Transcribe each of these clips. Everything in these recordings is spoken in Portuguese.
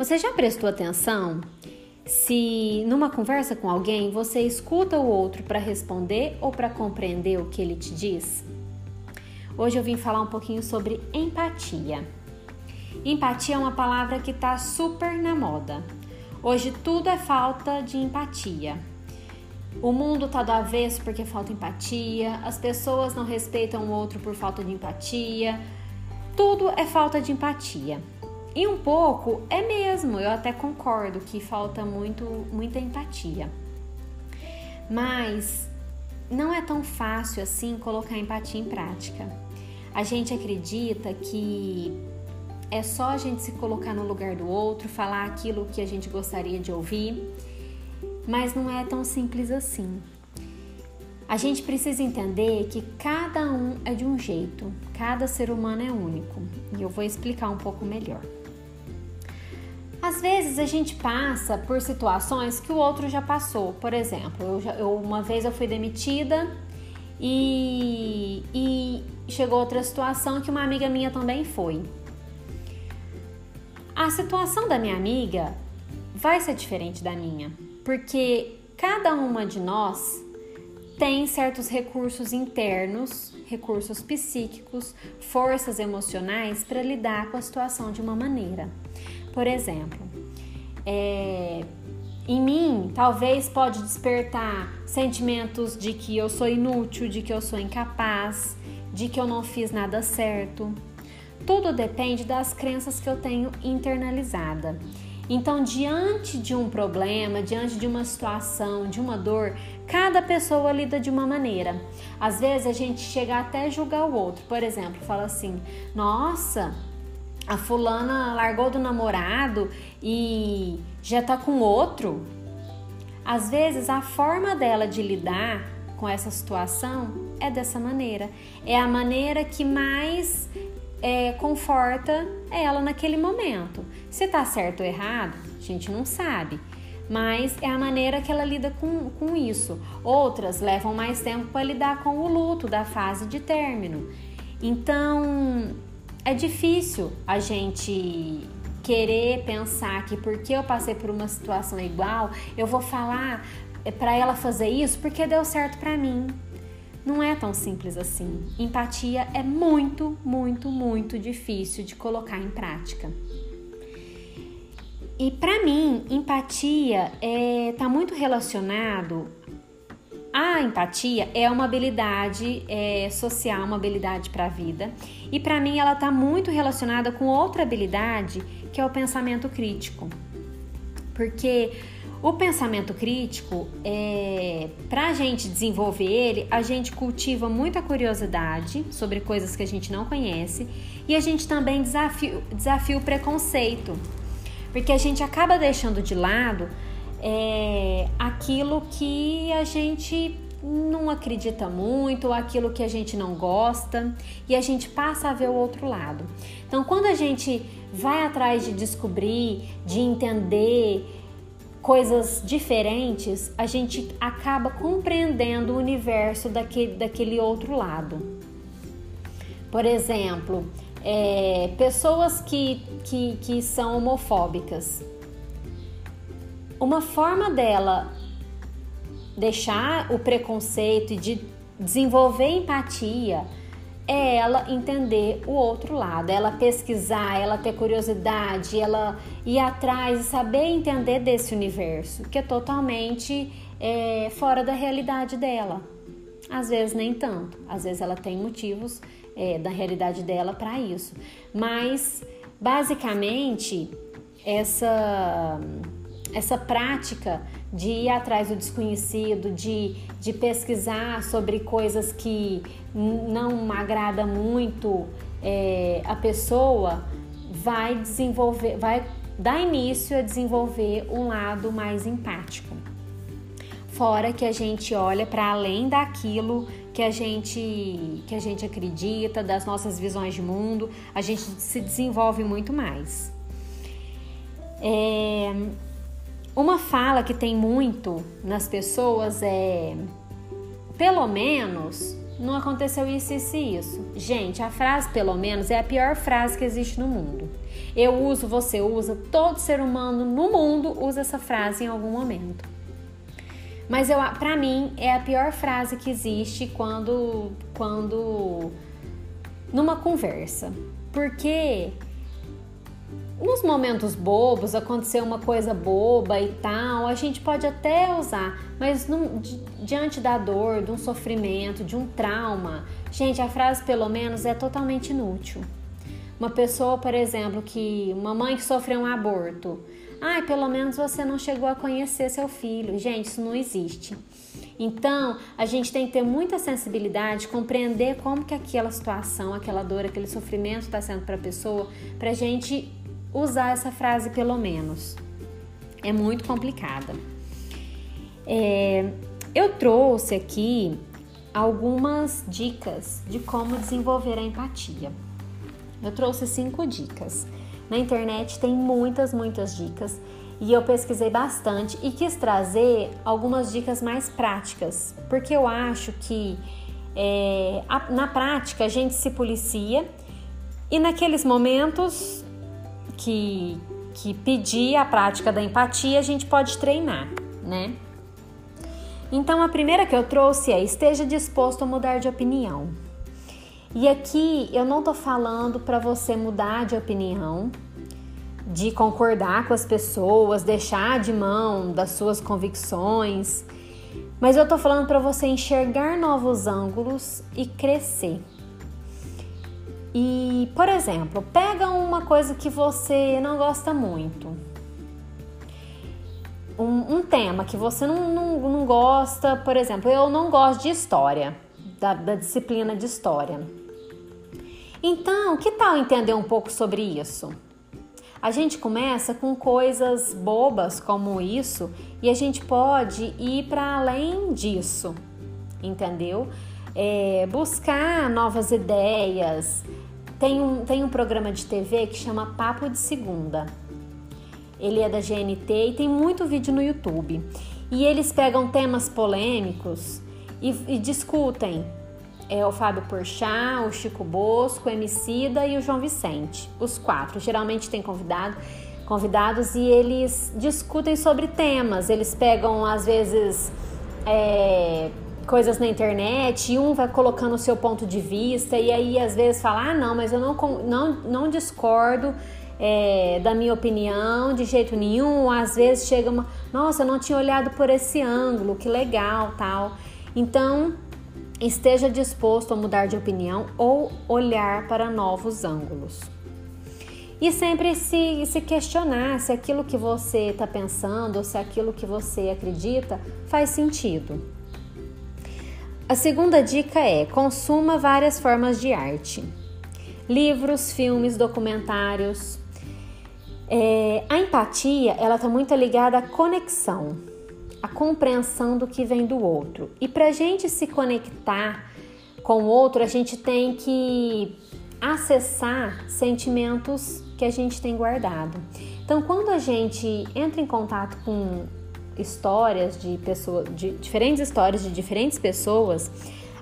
Você já prestou atenção se numa conversa com alguém você escuta o outro para responder ou para compreender o que ele te diz? Hoje eu vim falar um pouquinho sobre empatia. Empatia é uma palavra que está super na moda. Hoje tudo é falta de empatia. O mundo está do avesso porque falta empatia, as pessoas não respeitam o outro por falta de empatia. Tudo é falta de empatia. E um pouco é mesmo, eu até concordo que falta muito, muita empatia. Mas não é tão fácil assim colocar empatia em prática. A gente acredita que é só a gente se colocar no lugar do outro, falar aquilo que a gente gostaria de ouvir, mas não é tão simples assim. A gente precisa entender que cada um é de um jeito, cada ser humano é único, e eu vou explicar um pouco melhor. Às vezes a gente passa por situações que o outro já passou. Por exemplo, eu, já, eu uma vez eu fui demitida e, e chegou outra situação que uma amiga minha também foi. A situação da minha amiga vai ser diferente da minha, porque cada uma de nós tem certos recursos internos, recursos psíquicos, forças emocionais para lidar com a situação de uma maneira. Por exemplo, é, em mim talvez pode despertar sentimentos de que eu sou inútil, de que eu sou incapaz, de que eu não fiz nada certo. Tudo depende das crenças que eu tenho internalizada. Então, diante de um problema, diante de uma situação, de uma dor, cada pessoa lida de uma maneira. Às vezes a gente chega até julgar o outro. Por exemplo, fala assim: "Nossa, a fulana largou do namorado e já tá com outro". Às vezes a forma dela de lidar com essa situação é dessa maneira. É a maneira que mais é, conforta ela naquele momento. Se tá certo ou errado, a gente não sabe. Mas é a maneira que ela lida com, com isso. Outras levam mais tempo para lidar com o luto da fase de término. Então é difícil a gente querer pensar que porque eu passei por uma situação igual, eu vou falar para ela fazer isso porque deu certo para mim. Não é tão simples assim. Empatia é muito, muito, muito difícil de colocar em prática. E para mim, empatia está tá muito relacionado. A empatia é uma habilidade é, social, uma habilidade para a vida. E para mim, ela está muito relacionada com outra habilidade que é o pensamento crítico. Porque o pensamento crítico, é, para a gente desenvolver ele, a gente cultiva muita curiosidade sobre coisas que a gente não conhece e a gente também desafia, desafia o preconceito, porque a gente acaba deixando de lado é, aquilo que a gente não acredita muito, aquilo que a gente não gosta, e a gente passa a ver o outro lado. Então, quando a gente vai atrás de descobrir, de entender, coisas diferentes, a gente acaba compreendendo o universo daquele, daquele outro lado. Por exemplo, é, pessoas que, que, que são homofóbicas. Uma forma dela deixar o preconceito e de desenvolver empatia é ela entender o outro lado, ela pesquisar, ela ter curiosidade, ela ir atrás e saber entender desse universo que é totalmente é, fora da realidade dela. Às vezes nem tanto, às vezes ela tem motivos é, da realidade dela para isso, mas basicamente essa essa prática de ir atrás do desconhecido, de, de pesquisar sobre coisas que não agrada muito é, a pessoa, vai desenvolver, vai dar início a desenvolver um lado mais empático. Fora que a gente olha para além daquilo que a gente que a gente acredita, das nossas visões de mundo, a gente se desenvolve muito mais. É, uma fala que tem muito nas pessoas é: pelo menos não aconteceu isso, isso e isso. Gente, a frase pelo menos é a pior frase que existe no mundo. Eu uso, você usa, todo ser humano no mundo usa essa frase em algum momento. Mas eu, para mim, é a pior frase que existe quando, quando numa conversa, porque nos momentos bobos, aconteceu uma coisa boba e tal, a gente pode até usar, mas num, diante da dor, de um sofrimento, de um trauma, gente, a frase pelo menos é totalmente inútil. Uma pessoa, por exemplo, que uma mãe que sofreu um aborto, ai, pelo menos você não chegou a conhecer seu filho. Gente, isso não existe. Então, a gente tem que ter muita sensibilidade, compreender como que aquela situação, aquela dor, aquele sofrimento está sendo para a pessoa, para a gente usar essa frase pelo menos. É muito complicada. É, eu trouxe aqui algumas dicas de como desenvolver a empatia. Eu trouxe cinco dicas. Na internet tem muitas, muitas dicas e eu pesquisei bastante e quis trazer algumas dicas mais práticas, porque eu acho que é, a, na prática a gente se policia e naqueles momentos que, que pedir a prática da empatia, a gente pode treinar, né? Então, a primeira que eu trouxe é esteja disposto a mudar de opinião. E aqui eu não tô falando para você mudar de opinião, de concordar com as pessoas, deixar de mão das suas convicções, mas eu tô falando para você enxergar novos ângulos e crescer. E, por exemplo, pega uma coisa que você não gosta muito. Um, um tema que você não, não, não, gosta, por exemplo, eu não gosto de história, da, da disciplina de história. Então, que tal entender um pouco sobre isso? A gente começa com coisas bobas como isso e a gente pode ir para além disso, entendeu? É, buscar novas ideias, tem um, tem um programa de TV que chama Papo de Segunda. Ele é da GNT e tem muito vídeo no YouTube. E eles pegam temas polêmicos e, e discutem. É o Fábio Porchat, o Chico Bosco, o Emicida e o João Vicente. Os quatro. Geralmente tem convidado, convidados e eles discutem sobre temas. Eles pegam, às vezes, é, coisas na internet e um vai colocando o seu ponto de vista e aí às vezes fala, ah, não, mas eu não, não, não discordo é, da minha opinião de jeito nenhum. Às vezes chega uma, nossa, eu não tinha olhado por esse ângulo, que legal, tal. Então, esteja disposto a mudar de opinião ou olhar para novos ângulos. E sempre se, se questionar se aquilo que você está pensando ou se aquilo que você acredita faz sentido. A segunda dica é: consuma várias formas de arte. Livros, filmes, documentários. É, a empatia ela está muito ligada à conexão, à compreensão do que vem do outro. E para a gente se conectar com o outro, a gente tem que acessar sentimentos que a gente tem guardado. Então, quando a gente entra em contato com histórias de pessoas, de diferentes histórias de diferentes pessoas,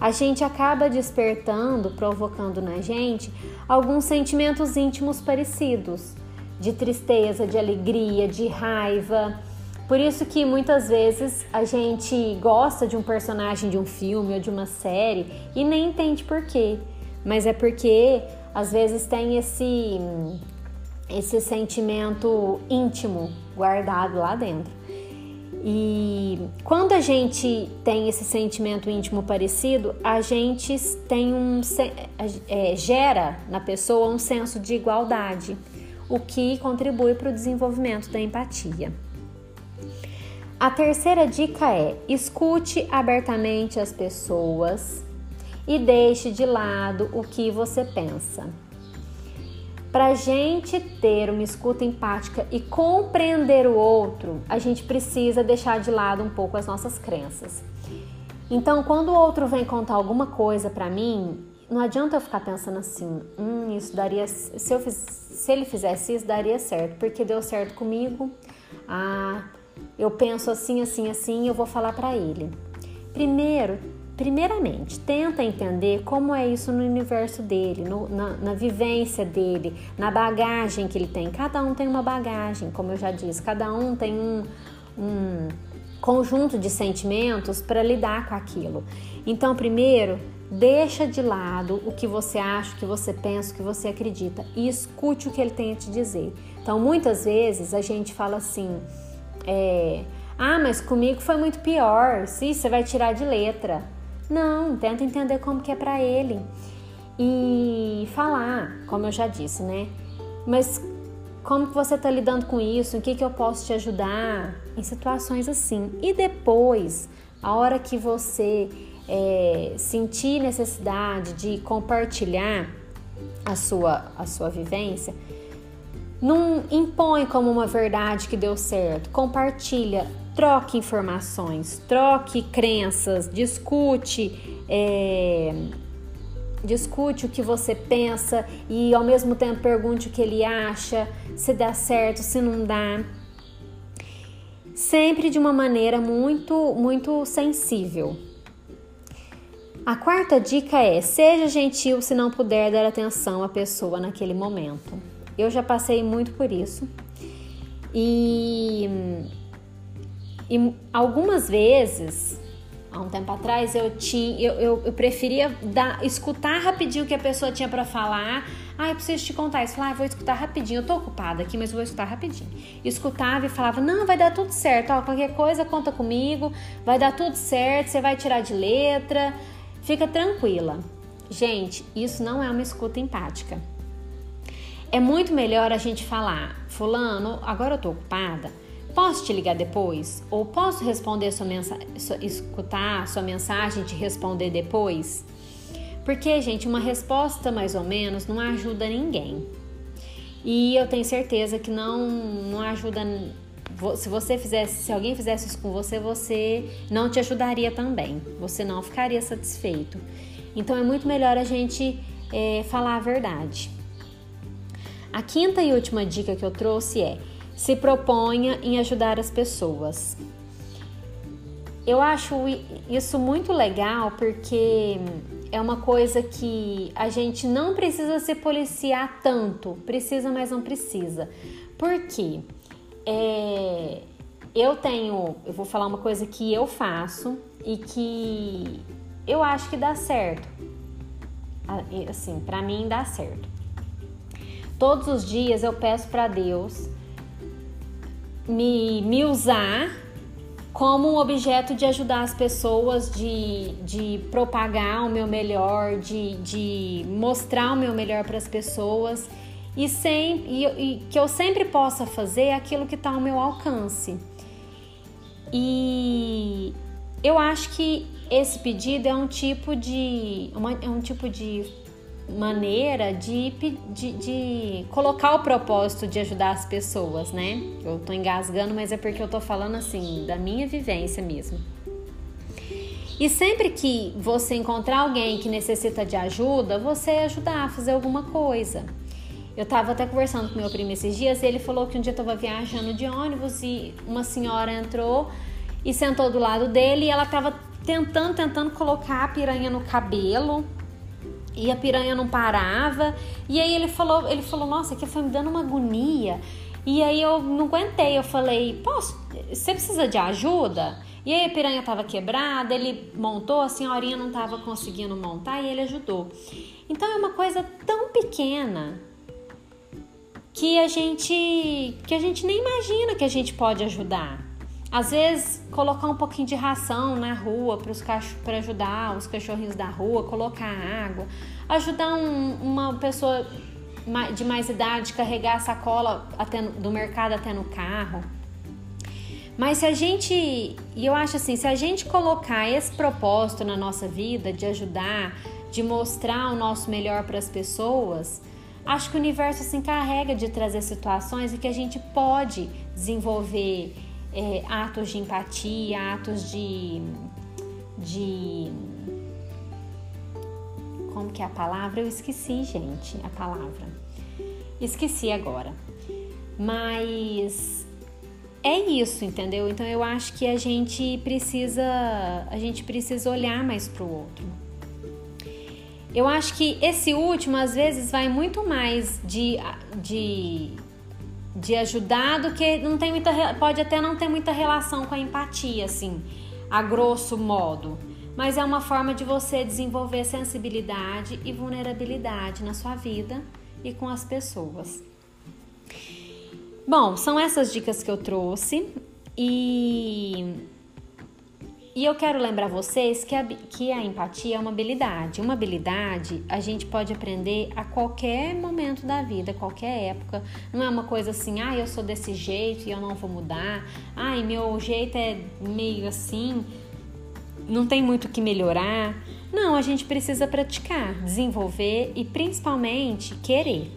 a gente acaba despertando, provocando na gente alguns sentimentos íntimos parecidos, de tristeza, de alegria, de raiva. Por isso que muitas vezes a gente gosta de um personagem de um filme ou de uma série e nem entende por quê. Mas é porque às vezes tem esse esse sentimento íntimo guardado lá dentro. E quando a gente tem esse sentimento íntimo parecido, a gente tem um é, gera na pessoa um senso de igualdade, o que contribui para o desenvolvimento da empatia. A terceira dica é: escute abertamente as pessoas e deixe de lado o que você pensa. Para a gente ter uma escuta empática e compreender o outro, a gente precisa deixar de lado um pouco as nossas crenças. Então, quando o outro vem contar alguma coisa para mim, não adianta eu ficar pensando assim, hum, isso daria, se, eu fiz, se ele fizesse isso, daria certo, porque deu certo comigo. Ah, eu penso assim, assim, assim, eu vou falar para ele. Primeiro, primeiramente, tenta entender como é isso no universo dele, no, na, na, vivência dele, na bagagem que ele tem. Cada um tem uma bagagem, como eu já disse, cada um tem um, um conjunto de sentimentos para lidar com aquilo. Então, primeiro, deixa de lado o que você acha, o que você pensa, o que você acredita e escute o que ele tem a te dizer. Então, muitas vezes a gente fala assim. É, ah, mas comigo foi muito pior. Sim, você vai tirar de letra. Não, tenta entender como que é para ele. E falar, como eu já disse, né? Mas como que você está lidando com isso? Em que, que eu posso te ajudar? Em situações assim. E depois, a hora que você é, sentir necessidade de compartilhar a sua, a sua vivência, não impõe como uma verdade que deu certo. Compartilha troque informações, troque crenças, discute, é, discute o que você pensa e ao mesmo tempo pergunte o que ele acha, se dá certo, se não dá. Sempre de uma maneira muito, muito sensível. A quarta dica é: seja gentil se não puder dar atenção à pessoa naquele momento. Eu já passei muito por isso. E e algumas vezes, há um tempo atrás, eu tinha, eu, eu, eu preferia dar, escutar rapidinho o que a pessoa tinha para falar. Ah, eu preciso te contar isso. Falar, ah, vou escutar rapidinho. Eu tô ocupada aqui, mas vou escutar rapidinho. Escutava e falava: Não, vai dar tudo certo. Ó, qualquer coisa, conta comigo. Vai dar tudo certo. Você vai tirar de letra. Fica tranquila. Gente, isso não é uma escuta empática. É muito melhor a gente falar: Fulano, agora eu tô ocupada Posso te ligar depois? Ou posso responder sua mensagem, escutar sua mensagem e te responder depois? Porque, gente, uma resposta mais ou menos não ajuda ninguém. E eu tenho certeza que não, não ajuda. Se você fizesse, se alguém fizesse isso com você, você não te ajudaria também. Você não ficaria satisfeito. Então é muito melhor a gente é, falar a verdade. A quinta e última dica que eu trouxe é se proponha em ajudar as pessoas. Eu acho isso muito legal porque é uma coisa que a gente não precisa se policiar tanto, precisa, mas não precisa. Por quê? É, eu tenho, eu vou falar uma coisa que eu faço e que eu acho que dá certo. Assim, para mim dá certo. Todos os dias eu peço para Deus me, me usar como um objeto de ajudar as pessoas, de, de propagar o meu melhor, de, de mostrar o meu melhor para as pessoas e, sem, e, e, que eu sempre possa fazer aquilo que está ao meu alcance. E eu acho que esse pedido é um tipo de, uma, é um tipo de maneira de, de, de, colocar o propósito de ajudar as pessoas, né? Eu tô engasgando, mas é porque eu tô falando assim, da minha vivência mesmo. E sempre que você encontrar alguém que necessita de ajuda, você ajudar a fazer alguma coisa. Eu tava até conversando com meu primo esses dias e ele falou que um dia eu tava viajando de ônibus e uma senhora entrou e sentou do lado dele e ela tava tentando, tentando colocar a piranha no cabelo e a piranha não parava. E aí ele falou, ele falou, nossa, aqui foi me dando uma agonia. E aí eu não aguentei, eu falei, posso, você precisa de ajuda? E aí a piranha estava quebrada, ele montou, a senhorinha não estava conseguindo montar e ele ajudou. Então é uma coisa tão pequena que a gente que a gente nem imagina que a gente pode ajudar. Às vezes, colocar um pouquinho de ração na rua para ajudar os cachorrinhos da rua, colocar água, ajudar um, uma pessoa de mais idade carregar a sacola até do mercado até no carro. Mas se a gente, e eu acho assim, se a gente colocar esse propósito na nossa vida de ajudar, de mostrar o nosso melhor para as pessoas, acho que o universo se encarrega de trazer situações em que a gente pode desenvolver é, atos de empatia, atos de, de. Como que é a palavra? Eu esqueci, gente, a palavra. Esqueci agora. Mas é isso, entendeu? Então eu acho que a gente precisa a gente precisa olhar mais para o outro. Eu acho que esse último às vezes vai muito mais de, de, de ajudar do que não tem muita pode até não ter muita relação com a empatia assim, a grosso modo, mas é uma forma de você desenvolver sensibilidade e vulnerabilidade na sua vida e com as pessoas. Bom, são essas dicas que eu trouxe e, e eu quero lembrar vocês que a, que a empatia é uma habilidade. Uma habilidade a gente pode aprender a qualquer momento da vida, qualquer época. Não é uma coisa assim, ah, eu sou desse jeito e eu não vou mudar, ah, meu jeito é meio assim, não tem muito o que melhorar. Não, a gente precisa praticar, desenvolver e principalmente querer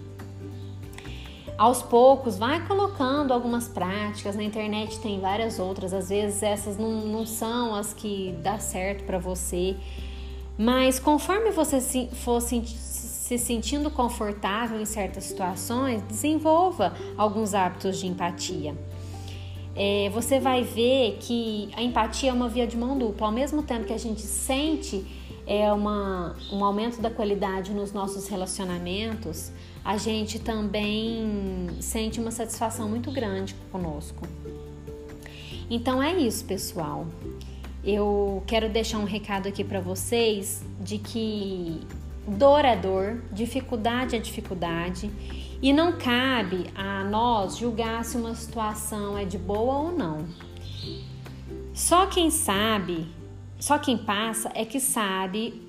aos poucos vai colocando algumas práticas. Na internet tem várias outras, às vezes essas não, não são as que dá certo para você. Mas conforme você se, for se, se sentindo confortável em certas situações, desenvolva alguns hábitos de empatia. É, você vai ver que a empatia é uma via de mão dupla. Ao mesmo tempo que a gente sente é uma, um aumento da qualidade nos nossos relacionamentos, a gente também sente uma satisfação muito grande conosco. Então é isso, pessoal. Eu quero deixar um recado aqui para vocês de que dor é dor, dificuldade é dificuldade e não cabe a nós julgar se uma situação é de boa ou não. Só quem sabe, só quem passa é que sabe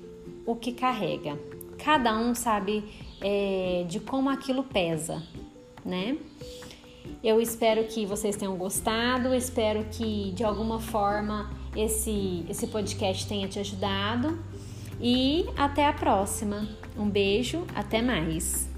o que carrega. Cada um sabe é, de como aquilo pesa, né? Eu espero que vocês tenham gostado, espero que de alguma forma esse, esse podcast tenha te ajudado e até a próxima. Um beijo, até mais.